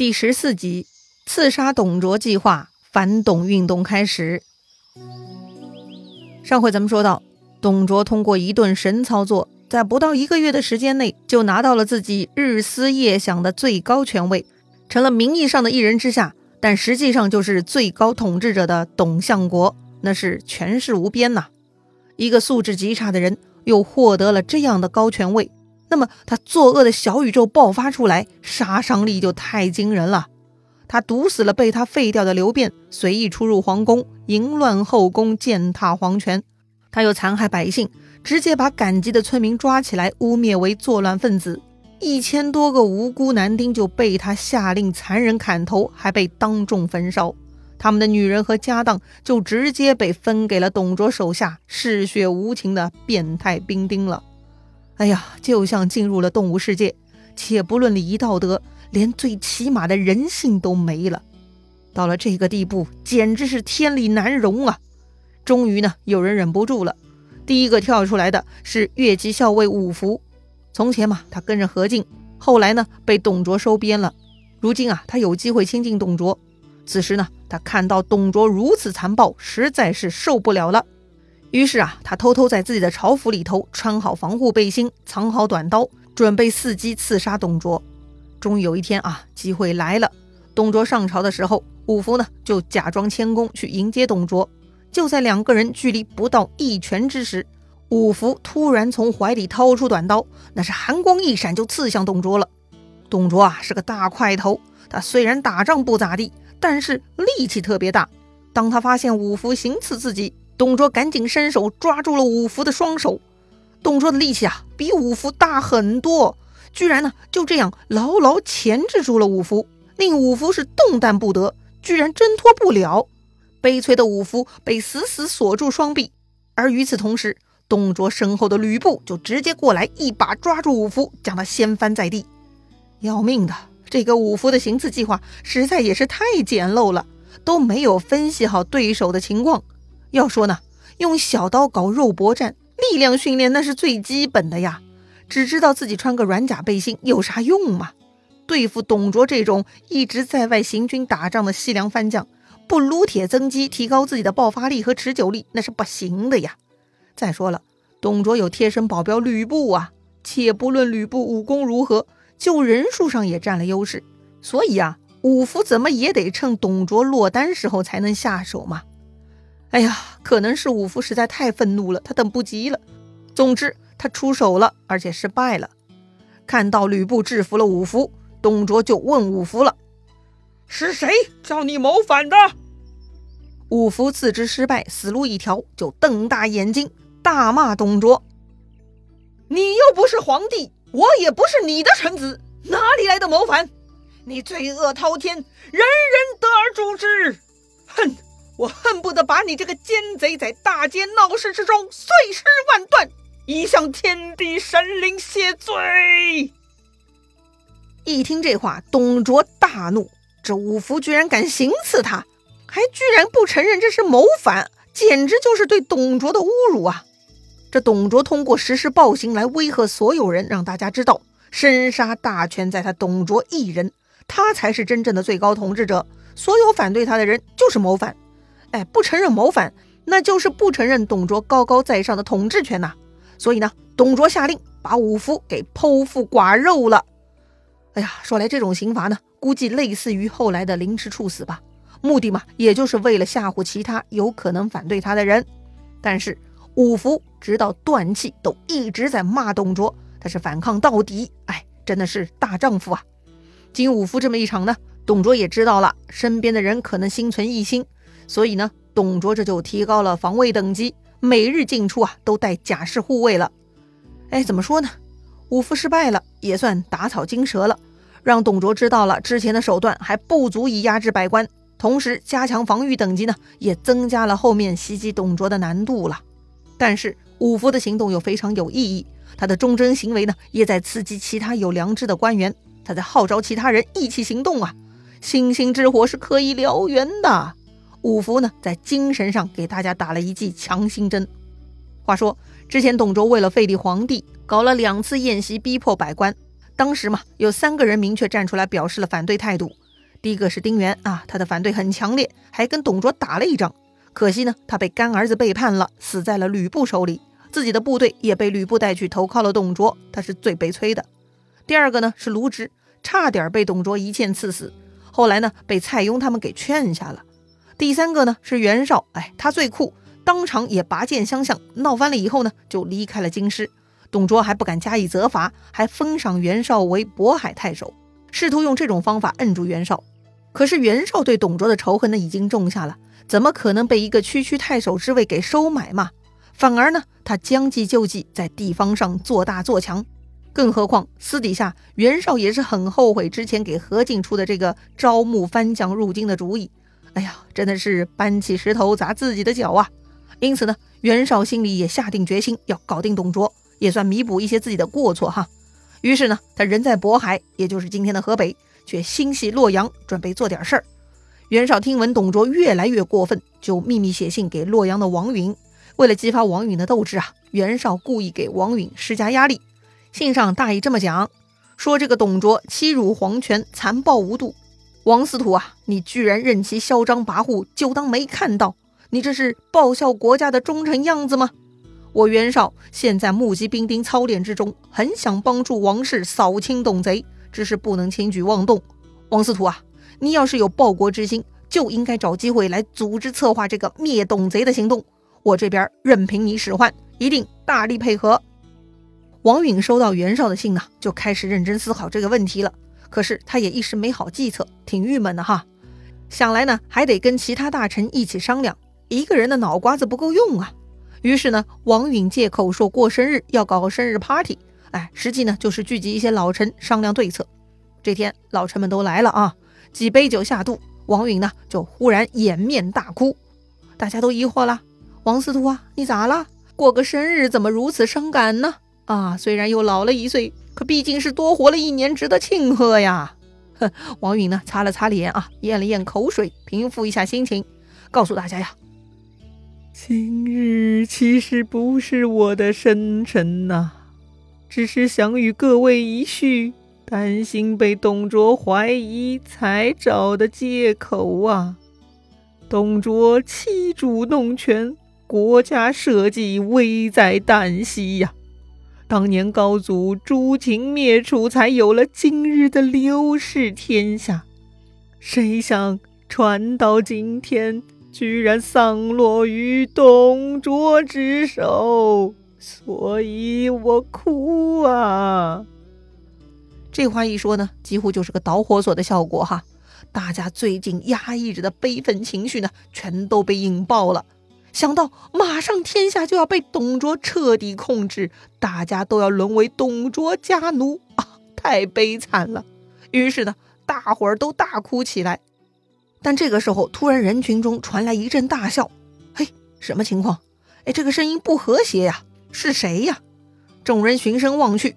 第十四集，刺杀董卓计划反董运动开始。上回咱们说到，董卓通过一顿神操作，在不到一个月的时间内，就拿到了自己日思夜想的最高权位，成了名义上的一人之下，但实际上就是最高统治者的董相国，那是权势无边呐。一个素质极差的人，又获得了这样的高权位。那么他作恶的小宇宙爆发出来，杀伤力就太惊人了。他毒死了被他废掉的刘辩，随意出入皇宫，淫乱后宫，践踏皇权。他又残害百姓，直接把赶集的村民抓起来，污蔑为作乱分子。一千多个无辜男丁就被他下令残忍砍头，还被当众焚烧。他们的女人和家当就直接被分给了董卓手下嗜血无情的变态兵丁了。哎呀，就像进入了动物世界，且不论礼仪道德，连最起码的人性都没了。到了这个地步，简直是天理难容啊！终于呢，有人忍不住了。第一个跳出来的是越级校尉五福。从前嘛，他跟着何进，后来呢，被董卓收编了。如今啊，他有机会亲近董卓。此时呢，他看到董卓如此残暴，实在是受不了了。于是啊，他偷偷在自己的朝服里头穿好防护背心，藏好短刀，准备伺机刺杀董卓。终于有一天啊，机会来了。董卓上朝的时候，五福呢就假装谦恭去迎接董卓。就在两个人距离不到一拳之时，五福突然从怀里掏出短刀，那是寒光一闪就刺向董卓了。董卓啊是个大块头，他虽然打仗不咋地，但是力气特别大。当他发现五福行刺自己，董卓赶紧伸手抓住了五福的双手，董卓的力气啊比五福大很多，居然呢就这样牢牢钳制住了五福，令五福是动弹不得，居然挣脱不了。悲催的五福被死死锁住双臂，而与此同时，董卓身后的吕布就直接过来一把抓住五福，将他掀翻在地。要命的，这个五福的行刺计划实在也是太简陋了，都没有分析好对手的情况。要说呢，用小刀搞肉搏战，力量训练那是最基本的呀。只知道自己穿个软甲背心有啥用嘛？对付董卓这种一直在外行军打仗的西凉番将，不撸铁增肌，提高自己的爆发力和持久力，那是不行的呀。再说了，董卓有贴身保镖吕布啊，且不论吕布武功如何，就人数上也占了优势。所以啊，五福怎么也得趁董卓落单时候才能下手嘛。哎呀，可能是五福实在太愤怒了，他等不及了。总之，他出手了，而且失败了。看到吕布制服了五福，董卓就问五福了：“是谁叫你谋反的？”五福自知失败，死路一条，就瞪大眼睛大骂董卓：“你又不是皇帝，我也不是你的臣子，哪里来的谋反？你罪恶滔天，人人得而诛之！哼！”我恨不得把你这个奸贼在大街闹市之中碎尸万段，以向天地神灵谢罪。一听这话，董卓大怒：这五福居然敢行刺他，还居然不承认这是谋反，简直就是对董卓的侮辱啊！这董卓通过实施暴行来威吓所有人，让大家知道生杀大权在他董卓一人，他才是真正的最高统治者，所有反对他的人就是谋反。哎，不承认谋反，那就是不承认董卓高高在上的统治权呐。所以呢，董卓下令把五福给剖腹剐肉了。哎呀，说来这种刑罚呢，估计类似于后来的凌迟处死吧。目的嘛，也就是为了吓唬其他有可能反对他的人。但是五福直到断气都一直在骂董卓，他是反抗到底。哎，真的是大丈夫啊！经五福这么一场呢，董卓也知道了身边的人可能心存异心。所以呢，董卓这就提高了防卫等级，每日进出啊都带甲士护卫了。哎，怎么说呢？五福失败了，也算打草惊蛇了，让董卓知道了之前的手段还不足以压制百官。同时，加强防御等级呢，也增加了后面袭击董卓的难度了。但是，五福的行动又非常有意义，他的忠贞行为呢，也在刺激其他有良知的官员，他在号召其他人一起行动啊。星星之火是可以燎原的。五福呢，在精神上给大家打了一剂强心针。话说，之前董卓为了废立皇帝，搞了两次宴席，逼迫百官。当时嘛，有三个人明确站出来表示了反对态度，第一个是丁原啊，他的反对很强烈，还跟董卓打了一仗。可惜呢，他被干儿子背叛了，死在了吕布手里，自己的部队也被吕布带去投靠了董卓，他是最悲催的。第二个呢是卢植，差点被董卓一剑刺死，后来呢被蔡邕他们给劝下了。第三个呢是袁绍，哎，他最酷，当场也拔剑相向，闹翻了以后呢就离开了京师，董卓还不敢加以责罚，还封赏袁绍为渤海太守，试图用这种方法摁住袁绍。可是袁绍对董卓的仇恨呢已经种下了，怎么可能被一个区区太守之位给收买嘛？反而呢，他将计就计，在地方上做大做强。更何况私底下袁绍也是很后悔之前给何进出的这个招募番将入京的主意。哎呀，真的是搬起石头砸自己的脚啊！因此呢，袁绍心里也下定决心要搞定董卓，也算弥补一些自己的过错哈。于是呢，他人在渤海，也就是今天的河北。却心系洛阳，准备做点事儿。袁绍听闻董卓越来越过分，就秘密写信给洛阳的王允。为了激发王允的斗志啊，袁绍故意给王允施加压力。信上大意这么讲：说这个董卓欺辱皇权，残暴无度。王司徒啊，你居然任其嚣张跋扈，就当没看到？你这是报效国家的忠臣样子吗？我袁绍现在目击兵丁操练之中，很想帮助王氏扫清董贼。只是不能轻举妄动，王司徒啊，你要是有报国之心，就应该找机会来组织策划这个灭董贼的行动。我这边任凭你使唤，一定大力配合。王允收到袁绍的信呢，就开始认真思考这个问题了。可是他也一时没好计策，挺郁闷的哈。想来呢，还得跟其他大臣一起商量，一个人的脑瓜子不够用啊。于是呢，王允借口说过生日要搞个生日 party。哎，实际呢就是聚集一些老臣商量对策。这天老臣们都来了啊，几杯酒下肚，王允呢就忽然掩面大哭。大家都疑惑了：王司徒啊，你咋了？过个生日怎么如此伤感呢？啊，虽然又老了一岁，可毕竟是多活了一年，值得庆贺呀。哼，王允呢擦了擦脸啊，咽了咽口水，平复一下心情，告诉大家呀：今日其实不是我的生辰呐。只是想与各位一叙，担心被董卓怀疑，才找的借口啊！董卓欺主弄权，国家社稷危在旦夕呀！当年高祖诛秦灭楚，才有了今日的刘氏天下。谁想传到今天，居然丧落于董卓之手！所以我哭啊！这话一说呢，几乎就是个导火索的效果哈。大家最近压抑着的悲愤情绪呢，全都被引爆了。想到马上天下就要被董卓彻底控制，大家都要沦为董卓家奴啊，太悲惨了。于是呢，大伙儿都大哭起来。但这个时候，突然人群中传来一阵大笑。嘿，什么情况？哎，这个声音不和谐呀！是谁呀？众人循声望去，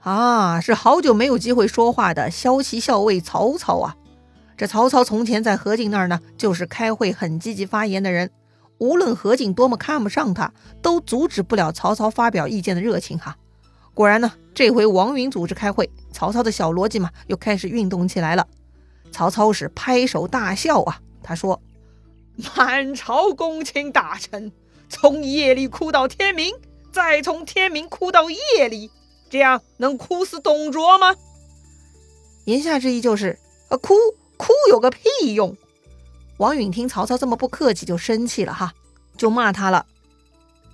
啊，是好久没有机会说话的骁骑校尉曹操啊！这曹操从前在何进那儿呢，就是开会很积极发言的人，无论何进多么看不上他，都阻止不了曹操发表意见的热情哈。果然呢，这回王允组织开会，曹操的小逻辑嘛又开始运动起来了。曹操是拍手大笑啊，他说：“满朝公卿大臣，从夜里哭到天明。”再从天明哭到夜里，这样能哭死董卓吗？言下之意就是，呃，哭哭有个屁用！王允听曹操这么不客气，就生气了哈，就骂他了：“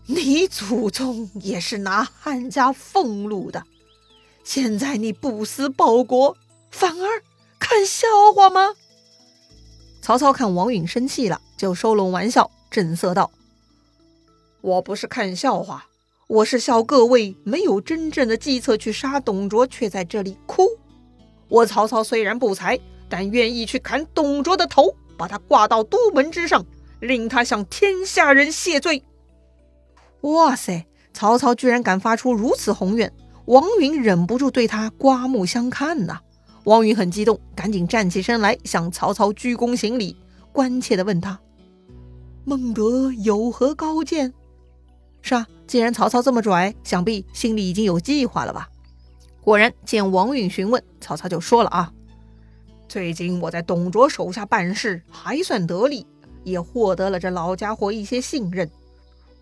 你祖宗也是拿汉家俸禄的，现在你不思报国，反而看笑话吗？”曹操看王允生气了，就收拢玩笑，正色道：“我不是看笑话。”我是笑各位没有真正的计策去杀董卓，却在这里哭。我曹操虽然不才，但愿意去砍董卓的头，把他挂到都门之上，令他向天下人谢罪。哇塞，曹操居然敢发出如此宏愿，王允忍不住对他刮目相看呐。王允很激动，赶紧站起身来向曹操鞠躬行礼，关切地问他：“孟德有何高见？”是啊，既然曹操这么拽，想必心里已经有计划了吧？果然，见王允询问，曹操就说了啊：“最近我在董卓手下办事还算得力，也获得了这老家伙一些信任。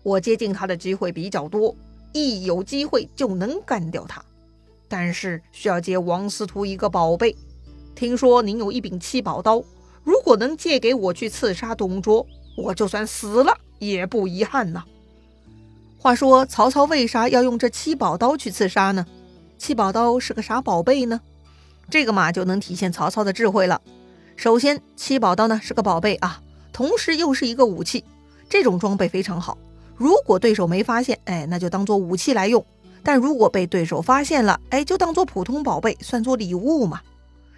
我接近他的机会比较多，一有机会就能干掉他。但是需要借王司徒一个宝贝，听说您有一柄七宝刀，如果能借给我去刺杀董卓，我就算死了也不遗憾呐。话说曹操为啥要用这七宝刀去刺杀呢？七宝刀是个啥宝贝呢？这个嘛就能体现曹操的智慧了。首先，七宝刀呢是个宝贝啊，同时又是一个武器，这种装备非常好。如果对手没发现，哎，那就当做武器来用；但如果被对手发现了，哎，就当做普通宝贝，算作礼物嘛。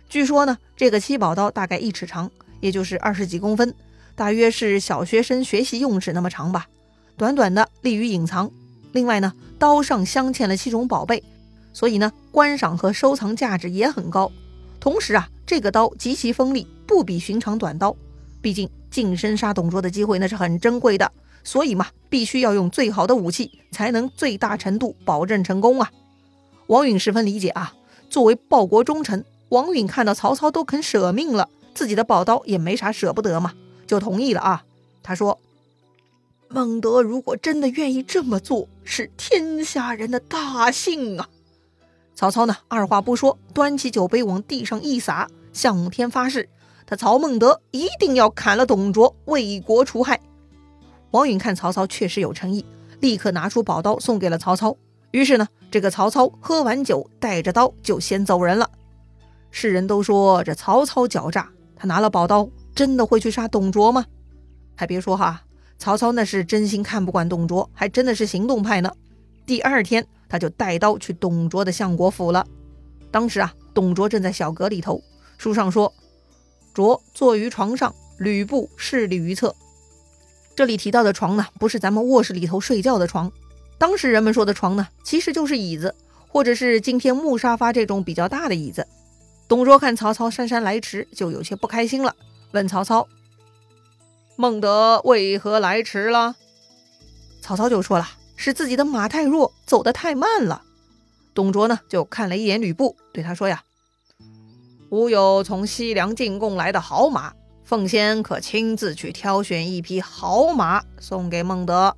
据说呢，这个七宝刀大概一尺长，也就是二十几公分，大约是小学生学习用纸那么长吧。短短的，利于隐藏。另外呢，刀上镶嵌了七种宝贝，所以呢，观赏和收藏价值也很高。同时啊，这个刀极其锋利，不比寻常短刀。毕竟近身杀董卓的机会那是很珍贵的。所以嘛，必须要用最好的武器，才能最大程度保证成功啊！王允十分理解啊。作为报国忠臣，王允看到曹操都肯舍命了，自己的宝刀也没啥舍不得嘛，就同意了啊。他说：“孟德如果真的愿意这么做，是天下人的大幸啊！”曹操呢，二话不说，端起酒杯往地上一撒，向天发誓：他曹孟德一定要砍了董卓，为国除害。王允看曹操确实有诚意，立刻拿出宝刀送给了曹操。于是呢，这个曹操喝完酒，带着刀就先走人了。世人都说这曹操狡诈，他拿了宝刀，真的会去杀董卓吗？还别说哈，曹操那是真心看不惯董卓，还真的是行动派呢。第二天，他就带刀去董卓的相国府了。当时啊，董卓正在小阁里头，书上说：“卓坐于床上，吕布侍立于侧。”这里提到的床呢，不是咱们卧室里头睡觉的床。当时人们说的床呢，其实就是椅子，或者是今天木沙发这种比较大的椅子。董卓看曹操姗姗来迟，就有些不开心了，问曹操：“孟德为何来迟了？”曹操就说了：“是自己的马太弱，走得太慢了。”董卓呢，就看了一眼吕布，对他说：“呀，吾有从西凉进贡来的好马。”奉先可亲自去挑选一匹好马送给孟德。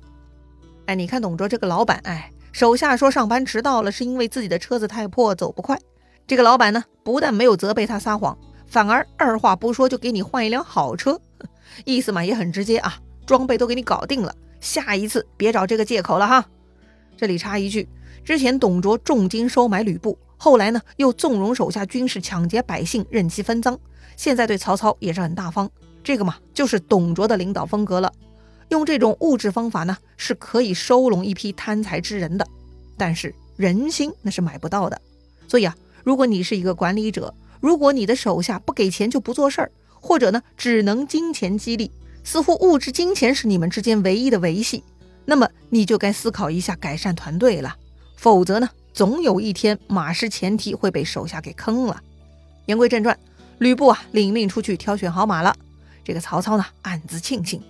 哎，你看董卓这个老板，哎，手下说上班迟到了，是因为自己的车子太破，走不快。这个老板呢，不但没有责备他撒谎，反而二话不说就给你换一辆好车，意思嘛也很直接啊，装备都给你搞定了，下一次别找这个借口了哈。这里插一句，之前董卓重金收买吕布，后来呢又纵容手下军士抢劫百姓，任其分赃。现在对曹操也是很大方，这个嘛就是董卓的领导风格了。用这种物质方法呢，是可以收拢一批贪财之人的，但是人心那是买不到的。所以啊，如果你是一个管理者，如果你的手下不给钱就不做事儿，或者呢只能金钱激励，似乎物质金钱是你们之间唯一的维系，那么你就该思考一下改善团队了。否则呢，总有一天马失前蹄会被手下给坑了。言归正传。吕布啊，领命出去挑选好马了。这个曹操呢，暗自庆幸，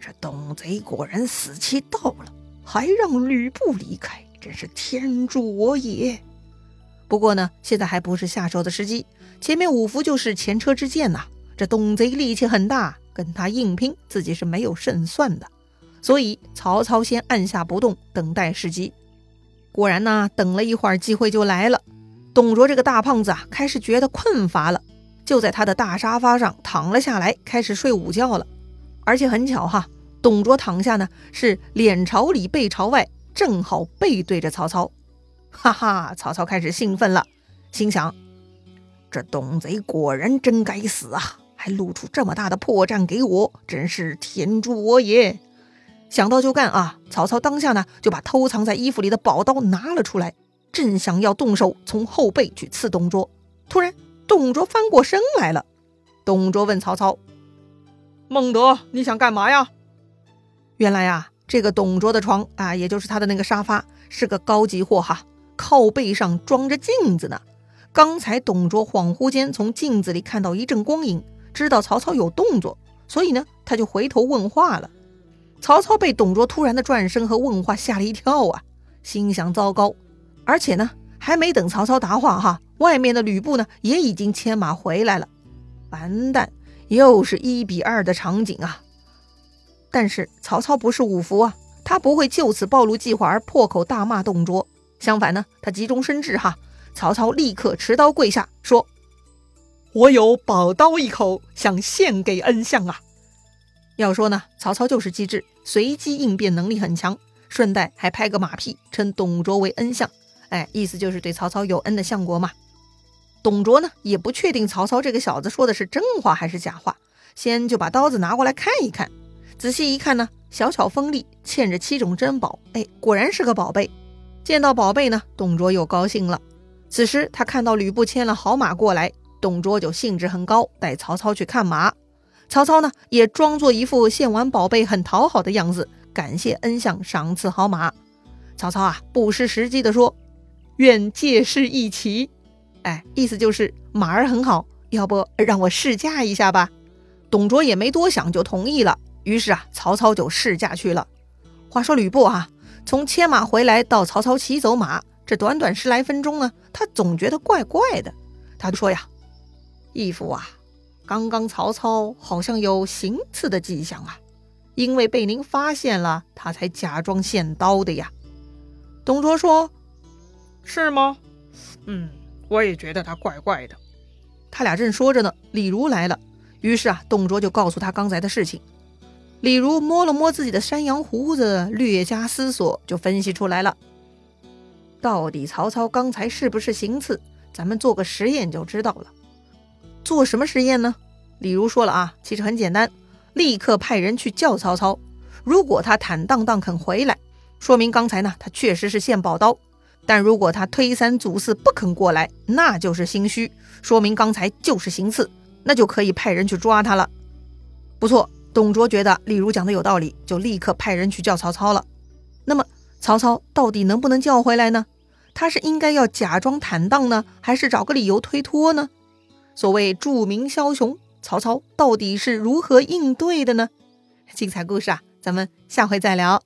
这董贼果然死期到了，还让吕布离开，真是天助我也。不过呢，现在还不是下手的时机，前面五伏就是前车之鉴呐。这董贼力气很大，跟他硬拼，自己是没有胜算的。所以曹操先按下不动，等待时机。果然呢，等了一会儿，机会就来了。董卓这个大胖子啊，开始觉得困乏了，就在他的大沙发上躺了下来，开始睡午觉了。而且很巧哈，董卓躺下呢，是脸朝里背朝外，正好背对着曹操。哈哈，曹操开始兴奋了，心想：这董贼果然真该死啊，还露出这么大的破绽给我，真是天助我也！想到就干啊！曹操当下呢，就把偷藏在衣服里的宝刀拿了出来。正想要动手从后背去刺董卓，突然董卓翻过身来了。董卓问曹操：“孟德，你想干嘛呀？”原来啊，这个董卓的床啊，也就是他的那个沙发，是个高级货哈，靠背上装着镜子呢。刚才董卓恍惚间从镜子里看到一阵光影，知道曹操有动作，所以呢，他就回头问话了。曹操被董卓突然的转身和问话吓了一跳啊，心想：糟糕！而且呢，还没等曹操答话，哈，外面的吕布呢也已经牵马回来了。完蛋，又是一比二的场景啊！但是曹操不是五福啊，他不会就此暴露计划而破口大骂董卓。相反呢，他急中生智，哈，曹操立刻持刀跪下说：“我有宝刀一口，想献给恩相啊！”要说呢，曹操就是机智，随机应变能力很强，顺带还拍个马屁，称董卓为恩相。哎，意思就是对曹操有恩的相国嘛。董卓呢，也不确定曹操这个小子说的是真话还是假话，先就把刀子拿过来看一看。仔细一看呢，小巧锋利，嵌着七种珍宝。哎，果然是个宝贝。见到宝贝呢，董卓又高兴了。此时他看到吕布牵了好马过来，董卓就兴致很高，带曹操去看马。曹操呢，也装作一副献完宝贝很讨好的样子，感谢恩相赏赐好马。曹操啊，不失时机地说：“愿借势一骑。”哎，意思就是马儿很好，要不让我试驾一下吧？董卓也没多想就同意了。于是啊，曹操就试驾去了。话说吕布啊，从牵马回来到曹操骑走马，这短短十来分钟呢，他总觉得怪怪的。他说呀：“义父啊，刚刚曹操好像有行刺的迹象啊，因为被您发现了，他才假装献刀的呀。”董卓说：“是吗？嗯。”我也觉得他怪怪的。他俩正说着呢，李儒来了。于是啊，董卓就告诉他刚才的事情。李儒摸了摸自己的山羊胡子，略加思索，就分析出来了。到底曹操刚才是不是行刺？咱们做个实验就知道了。做什么实验呢？李儒说了啊，其实很简单，立刻派人去叫曹操。如果他坦荡荡肯回来，说明刚才呢他确实是献宝刀。但如果他推三阻四不肯过来，那就是心虚，说明刚才就是行刺，那就可以派人去抓他了。不错，董卓觉得李儒讲的有道理，就立刻派人去叫曹操了。那么曹操到底能不能叫回来呢？他是应该要假装坦荡呢，还是找个理由推脱呢？所谓著名枭雄，曹操到底是如何应对的呢？精彩故事啊，咱们下回再聊。